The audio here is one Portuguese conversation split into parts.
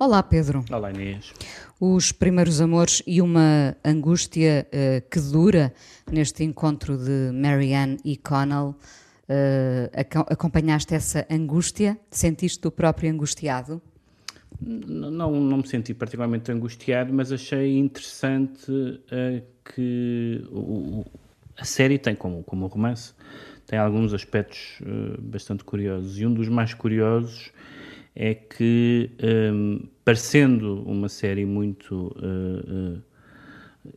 Olá, Pedro. Olá, Inês. Os primeiros amores e uma angústia uh, que dura neste encontro de Marianne e Connell. Uh, acompanhaste essa angústia? Sentiste o próprio angustiado? Não, não me senti particularmente angustiado, mas achei interessante uh, que o, a série tem, como, como romance, tem alguns aspectos uh, bastante curiosos. E um dos mais curiosos é que, um, ehm, parecendo uma série muito uh, uh,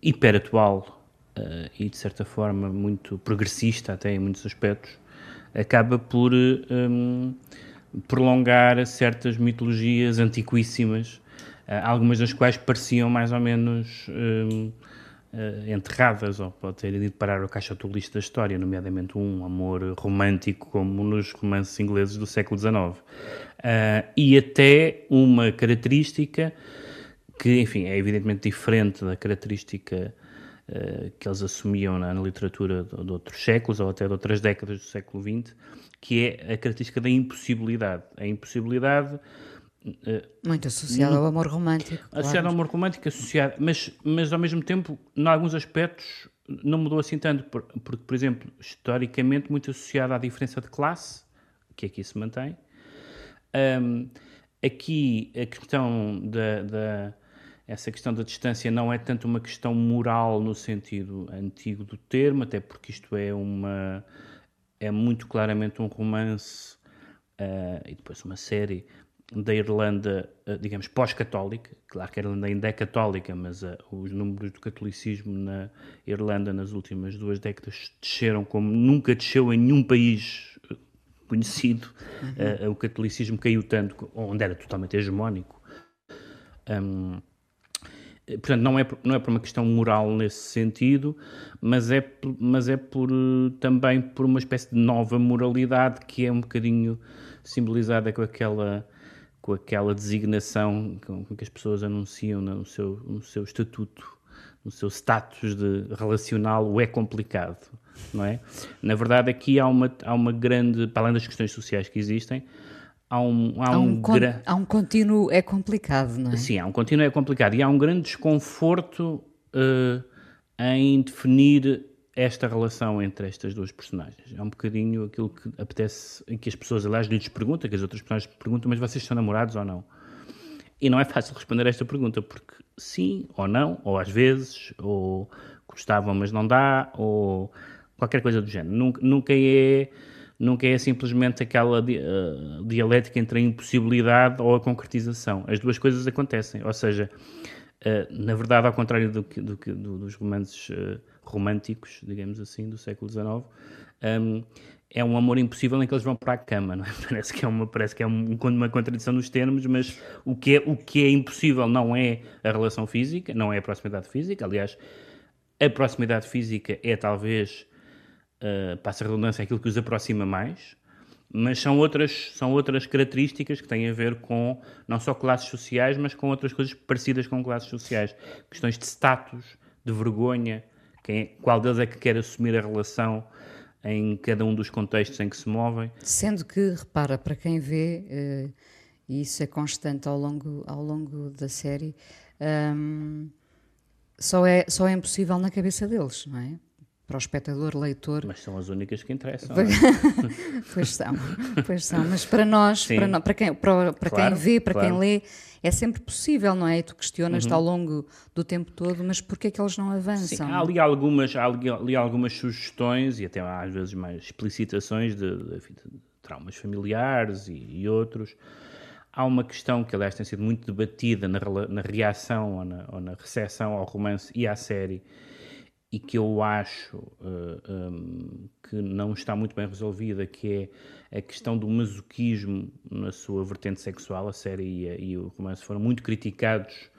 hiperatual e, de certa forma, muito progressista, até em muitos aspectos, acaba por um, prolongar certas mitologias antiquíssimas, algumas das quais pareciam mais ou menos. Um, uh, enterradas, ou pode ter ido parar o caixa turista da história, nomeadamente um amor romântico, como nos romances ingleses do século XIX. Uh, e até uma característica que, enfim, é evidentemente diferente da característica uh, que eles assumiam na, na literatura de, de, outros séculos, ou até de outras décadas do século XX, que é a característica da impossibilidade. A impossibilidade muito associado ao amor romântico. Associado claro. ao amor romântico, associado, mas, mas ao mesmo tempo, em alguns aspectos, não mudou assim tanto, porque, por exemplo, historicamente, muito associado à diferença de classe, que aqui se mantém. Um, aqui, a questão da, da, essa questão da distância não é tanto uma questão moral no sentido antigo do termo, até porque isto é uma é muito claramente um romance uh, e depois uma série da Irlanda, eh, digamos, pós-católica, claro que a Irlanda ainda é católica, mas uh, os números do catolicismo na Irlanda nas últimas duas décadas desceram como nunca desceu em nenhum país eh, conhecido. Uhum. Uh, o catolicismo caiu tanto, onde era totalmente hegemónico. Um, portanto, não é, não é por uma questão moral nesse sentido, mas é, mas é por, também por uma espécie de nova moralidade que é um bocadinho simbolizada com aquela com aquela designação com, que as pessoas anunciam no seu, no seu estatuto, no seu status de relacional, o é complicado, não é? Na verdade, aqui há uma, há uma grande, para além das questões sociais que existem, há um, há, há um, um há um contínuo é complicado, não é? Sim, há um contínuo é complicado e há um grande desconforto uh, em definir esta relação entre estas duas personagens. É um bocadinho aquilo que apetece, que as pessoas, aliás, lhes perguntam, que as outras personagens perguntam, mas vocês são namorados ou não? E não é fácil responder a esta pergunta, porque sim ou não, ou às vezes, ou gostavam, mas não dá, ou qualquer coisa do género. Nunca, nunca é nunca é simplesmente aquela uh, dialética entre a impossibilidade ou a concretização. As duas coisas acontecem. Ou seja, uh, na verdade, ao contrário do que, do que do, dos romances uh, românticos, digamos assim, do século XIX, um, é um amor impossível em que eles vão para a cama, não é? Parece que é uma, parece que é um, uma contradição nos termos, mas o que, é, o que é impossível não é a relação física, não é a proximidade física, aliás, a proximidade física é talvez, uh, passa a redundância, aquilo que os aproxima mais, mas são outras, são outras características que têm a ver com não só classes sociais, mas com outras coisas parecidas com classes sociais. Questões de status, de vergonha, quem, é, qual deles é que quer assumir a relação em cada um dos contextos em que se movem? Sendo que, repara, para quem vê, uh, e isso é constante ao longo, ao longo da série, um, só, é, só é impossível na cabeça deles, não é? Para o espectador, leitor. Mas são as únicas que interessam. pois são, pois são. Mas para nós, para, nós, para, quem, para, para claro, quem vê, para claro. quem lê, é sempre possível, não é? E tu questionas-te uhum. ao longo do tempo todo, mas porquê é que eles não avançam? Sim, há ali algumas, há ali algumas sugestões e até às vezes mais explicitações de, de, de traumas familiares e, e, outros. Há uma questão que, aliás, tem sido muito debatida na, na reação ou na, ou na recepção ao romance e à série, e que eu acho uh, eh, um, ehm, que não está muito bem resolvida, que é a questão do masoquismo na sua vertente sexual. A série e, a, e o romance foram muito criticados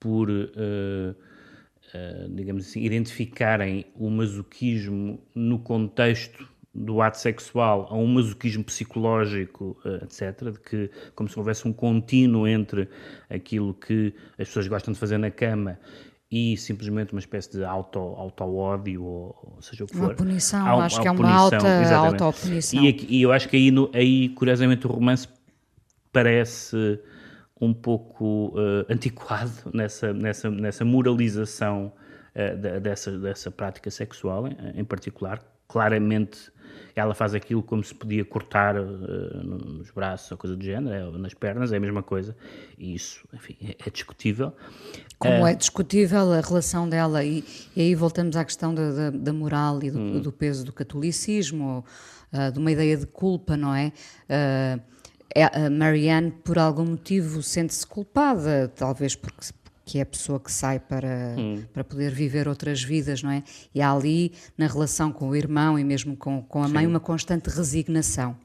por, uh, uh, digamos assim, identificarem o masoquismo no contexto do ato sexual a um masoquismo psicológico, etc., de que como se houvesse um contínuo entre aquilo que as pessoas gostam de fazer na cama e simplesmente uma espécie de auto-ódio, auto ou, seja o que uma for. Punição, acho que é uma alta auto-punição. E, e, eu acho que aí, no, aí, curiosamente, o romance parece um pouco uh, antiquado nessa, nessa, nessa moralização uh, da, dessa, dessa prática sexual, em, em, particular. Claramente ela faz aquilo como se podia cortar uh, nos braços ou coisa do género, é, nas pernas, é a mesma coisa. E isso, enfim, é, é discutível. Como é discutível a relação dela, e, e aí voltamos à questão da, da, da moral e do, hum. do, peso do catolicismo, de uma ideia de culpa, não é? É, a Marianne, por algum motivo, sente-se culpada, talvez porque que é a pessoa que sai para, hum. para poder viver outras vidas, não é? E há ali, na relação com o irmão e mesmo com, com a mãe, Sim. uma constante resignação.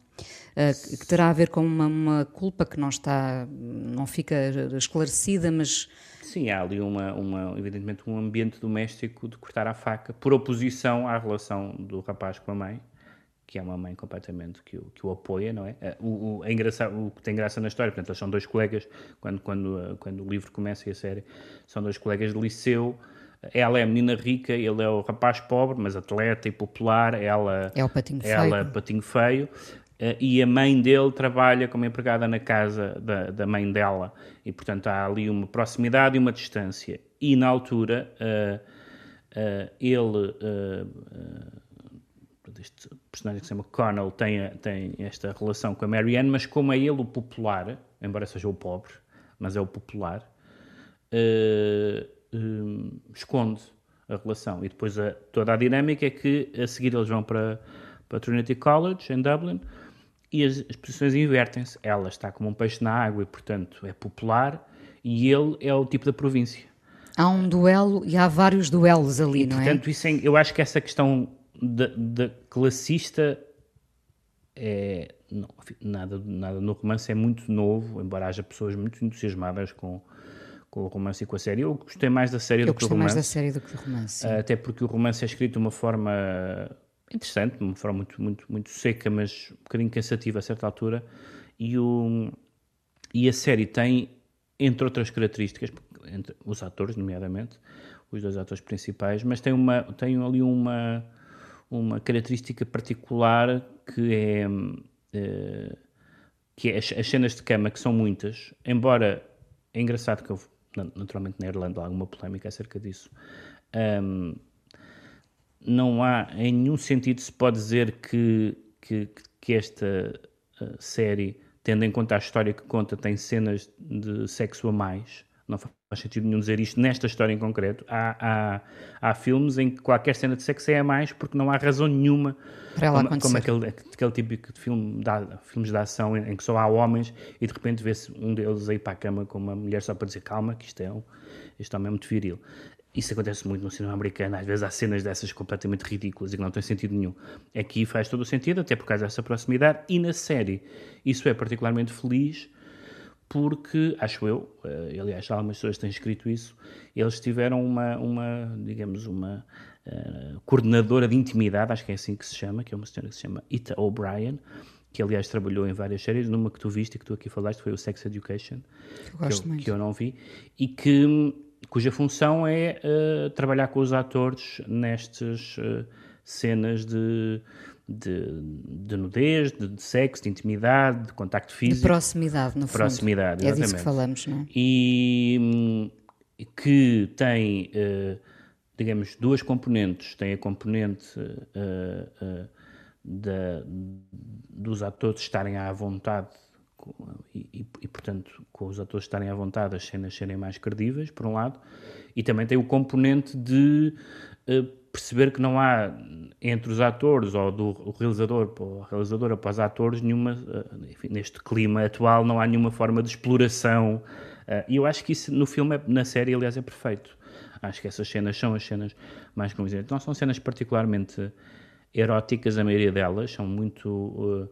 Uh, que terá a ver com uma, uma, culpa que não está, não fica esclarecida, mas... Sim, há ali, uma, uma, evidentemente, um ambiente doméstico de cortar a faca, por oposição à relação do rapaz com a mãe, que é uma mãe completamente que o, que o apoia, não é? Eh, o, o, é o que tem graça na história, portanto, eles são dois colegas, quando, quando, eh, quando o livro começa e a série, são dois colegas de liceu, ela é a menina rica, ele é o rapaz pobre, mas atleta e popular, ela é o patinho ela feio. patinho feio, e a mãe dele trabalha como empregada na casa da, da mãe dela, e portanto há ali uma proximidade e uma distância. E na altura, uh, uh, ele... Este personagem que se chama Connell tem, tem esta relação com a Marianne, mas como é ele o popular, embora seja o pobre, mas é o popular, uh, esconde a relação. E depois a, toda a dinâmica é que a seguir eles vão para, para Trinity College, em Dublin, e as, as posições invertem-se. Ela está como um peixe na água e, portanto, é popular, e ele é o tipo da província. Há um duelo e há vários duelos ali, e, não portanto, é? Portanto, é, eu acho que essa questão da, classista é não, nada, nada no romance é muito novo, embora haja pessoas muito entusiasmadas com, com o romance e com a série. Eu gostei mais da série Eu do que romance. mais da série do que do romance. Sim. Até porque o romance é escrito de uma forma interessante, de uma forma muito, muito, muito seca, mas um bocadinho cansativa a certa altura. E, o, e a série tem, entre outras características, entre os atores, nomeadamente, os dois atores principais, mas tem, uma, tem ali uma uma característica particular que é, uh, que é as, as, cenas de cama, que são muitas, embora é engraçado que houve, naturalmente na Irlanda há alguma polémica acerca disso, um, não há em nenhum sentido se pode dizer que, que, que esta uh, série, tendo em conta a história que conta, tem cenas de sexo a mais, não faz sentido nenhum dizer isto nesta história em concreto. Há, há, há filmes em que qualquer cena de sexo é a mais porque não há razão nenhuma para ela como, acontecer. como aquele, aquele típico de filme de, filmes de ação em, em, que só há homens e de repente vê-se um deles aí para a cama com uma mulher só para dizer calma, que isto é um, isto é muito viril. Isso acontece muito no cinema americano, às vezes há cenas dessas completamente ridículas e que não têm sentido nenhum. Aqui faz todo o sentido, até por causa dessa proximidade, e na série isso é particularmente feliz porque, acho eu, uh, aliás, algumas pessoas têm escrito isso, eles tiveram uma, uma digamos, uma uh, coordenadora de intimidade, acho que é assim que se chama, que é uma senhora que se chama Ita O'Brien, que aliás trabalhou em várias séries, numa que tu viste e que tu aqui falaste foi o Sex Education, que eu, que eu, não vi, e que, cuja função é uh, trabalhar com os atores nestas cenas de de, de nudez, de, de, sexo, de intimidade, de contacto físico. De proximidade, no fundo. Proximidade, exatamente. É disso que falamos, não é? E que tem, uh, digamos, duas componentes. Tem a componente uh, uh, da, dos atores estarem à vontade e, e, e, portanto, com os atores estarem à vontade, as cenas serem mais credíveis, por um lado, e também tem o componente de perceber que não há entre os atores ou do realizador ou realizadora para os atores nenhuma, eh, enfim, neste clima atual, não há nenhuma forma de exploração. Eh, e eu acho que isso no filme, é, na série, aliás, é perfeito. Acho que essas cenas são as cenas mais convincentes. Não são cenas particularmente eróticas, a maioria delas, são muito.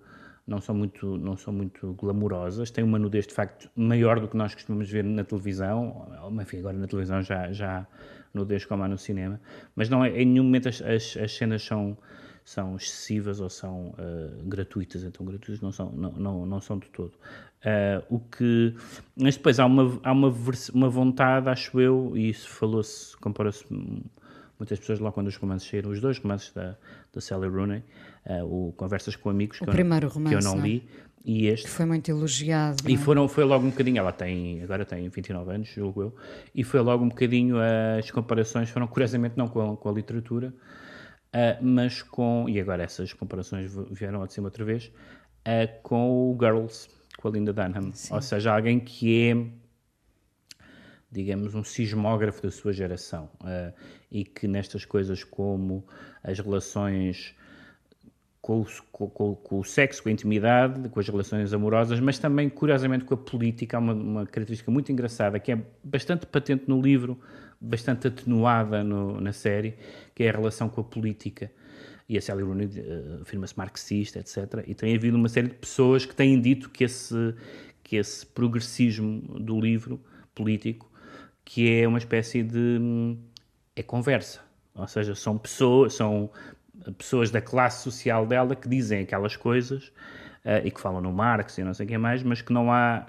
Não são muito, não são muito glamourosas, têm uma nudez de facto maior do que nós costumamos ver na televisão, enfim, agora na televisão já, já nudez como há no cinema, mas não é, em nenhum momento as, as, as cenas são, são excessivas ou são uh, gratuitas, então gratuitas não são, não, não, não são de todo. Uh, o que, mas depois há uma, há uma, uma vontade, acho eu, e isso falou-se, compara-se muitas pessoas lá quando os romances saíram, os dois romances da, da Sally Rooney, o Conversas com Amigos, o que, eu, romance, que eu não, não li, e este. Que foi muito elogiado. E é? foram, foi logo um bocadinho, ela tem, agora tem 29 anos, julgo eu, e foi logo um bocadinho, as comparações foram curiosamente não com a, com a literatura, uh, mas com, e agora essas comparações vieram ao de cima outra vez, uh, com o Girls, com a Linda Dunham. Sim. Ou seja, alguém que é, digamos, um sismógrafo da sua geração uh, e que nestas coisas como as relações com com, com o, sexo, com a intimidade, com as relações amorosas, mas também, curiosamente, com a política. Há uma, uma característica muito engraçada que é bastante patente no livro, bastante atenuada no, na série, que é a relação com a política. E a Sally Rooney uh, afirma-se marxista, etc. E tem havido uma série de pessoas que têm dito que esse, que esse progressismo do livro político, que é uma espécie de... Hum, é conversa. Ou seja, são pessoas, são pessoas da classe social dela que dizem aquelas coisas uh, e que falam no Marx e não sei o que mais, mas que não há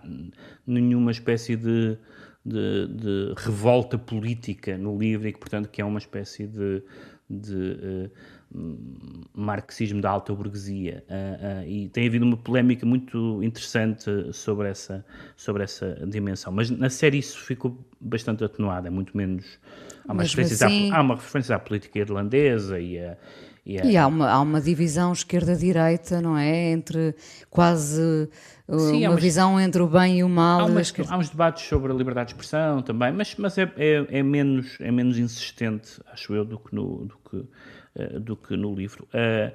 nenhuma espécie de, de, de, revolta política no livro e que, portanto, que é uma espécie de, de uh, marxismo da alta burguesia. Uh, e tem havido uma polémica muito interessante sobre essa, sobre essa dimensão. Mas na série isso ficou bastante atenuado, é muito menos... Há uma, referência assim... à, há uma referência à política irlandesa e a, Yeah. E há uma, há uma divisão esquerda-direita, não é? Entre quase uh, Sim, uma visão entre o bem e o mal. Há, umas, há, uns debates sobre a liberdade de expressão também, mas, mas é, é, é, menos, é menos insistente, acho eu, do que no, do que, uh, do que no livro. Uh,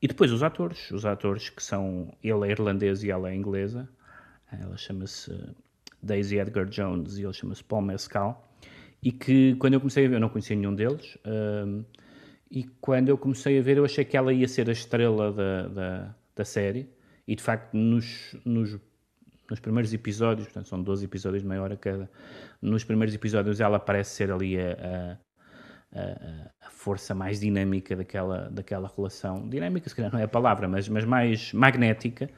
e depois os atores, os atores que são, ele é irlandês e ela é inglesa, ela chama-se Daisy Edgar Jones e ele chama-se Paul Mescal, e que quando eu comecei a ver, eu não conhecia nenhum deles, uh, e quando eu comecei a ver, eu achei que ela ia ser a estrela da, da, da série. E de facto, nos, nos, nos, primeiros episódios, portanto, são 12 episódios de meia hora cada, nos primeiros episódios ela parece ser ali a, a, a, força mais dinâmica daquela, daquela relação. Dinâmica, se calhar não é a palavra, mas, mas mais magnética.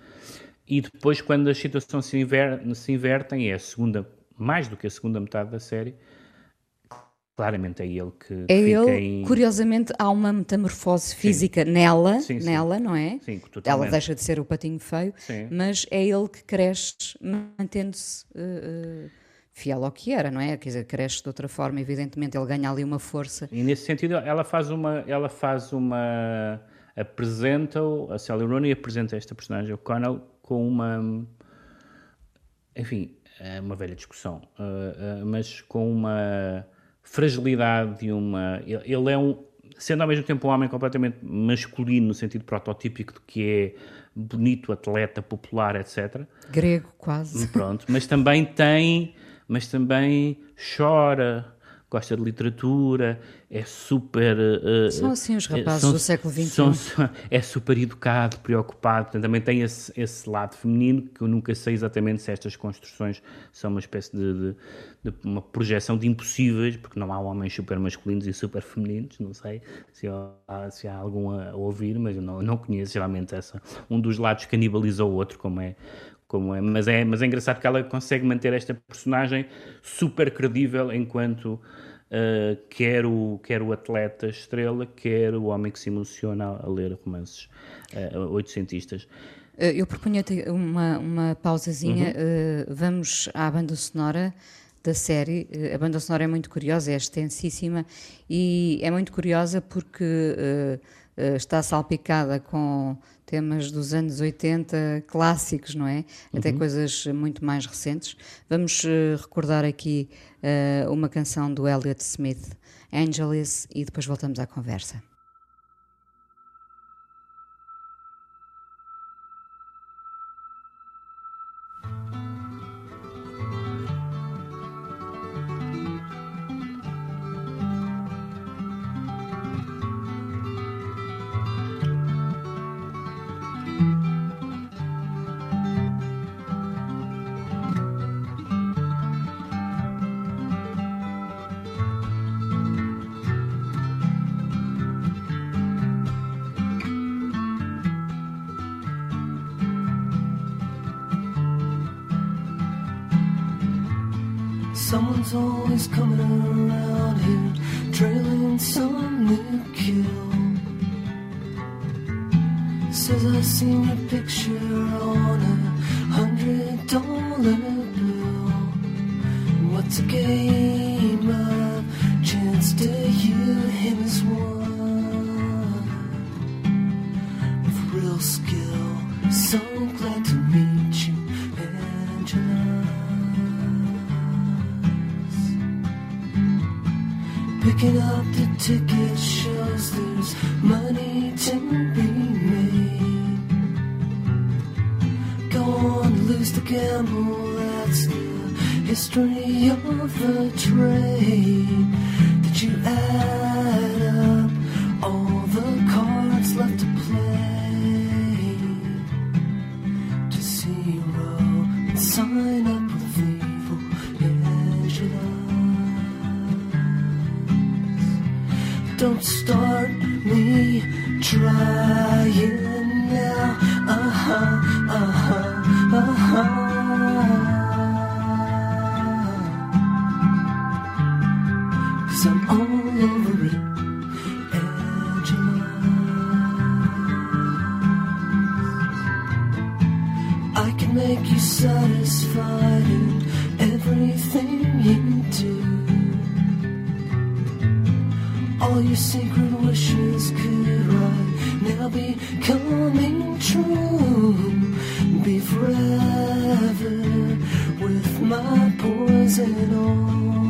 E depois, quando as situações se, inver, se invertem, é a segunda, mais do que a segunda metade da série, claramente é ele que, é ele, em... curiosamente há uma metamorfose física sim. nela, sim, sim. nela, não é? Sim, totalmente. Ela deixa de ser o patinho feio, mas é ele que cresce mantendo-se uh, uh, fiel ao que era, não é? Quer dizer, cresce de outra forma, evidentemente ele ganha ali uma força. E nesse sentido ela faz uma, ela faz uma apresenta a Sally Rooney apresenta esta personagem, o Connell, com uma enfim, é uma velha discussão, uh, mas com uma fragilidade e uma. Ele é um. Sendo ao mesmo tempo um homem completamente masculino, no sentido prototípico de que é bonito, atleta, popular, etc. Grego, quase. Pronto, mas também tem. Mas também chora, gosta de literatura, é super. Uh, são assim os rapazes são, do século XXI. São, é super educado, preocupado, portanto, também tem esse, esse, lado feminino que eu nunca sei exatamente se estas construções são uma espécie de, de, de, uma projeção de impossíveis, porque não há homens super masculinos e super femininos, não sei se há, se há algum a, ouvir, mas eu não, não conheço geralmente essa. Um dos lados canibaliza o outro, como é, como é, mas é, mas é engraçado que ela consegue manter esta personagem super credível enquanto uh, quer, o, quer o atleta estrela, quer o homem que se emociona a, ler romances uh, oitocentistas. Uh, eu propunha-te uma, uma pausazinha, uhum. vamos à banda sonora da série. A banda sonora é muito curiosa, é extensíssima e é muito curiosa porque está salpicada com temas dos anos 80 clássicos, não é? Uhum. Até coisas muito mais recentes. Vamos uh, recordar aqui uh, uma canção do Elliott Smith, Angeles, e depois voltamos à conversa. Someone's always coming around here, trailing some new kill. says I seen your picture on a hundred dollar bill. What's a game of chance to you? Him as one with real skill. So glad to Picking up the ticket shows there's money to be made. Go on, lose the gamble, that's the history of the trade. Did you add up all the cards left to play? To zero and sign up Don't start me trying now. Uh huh, uh huh, uh huh. amar pues el hombre.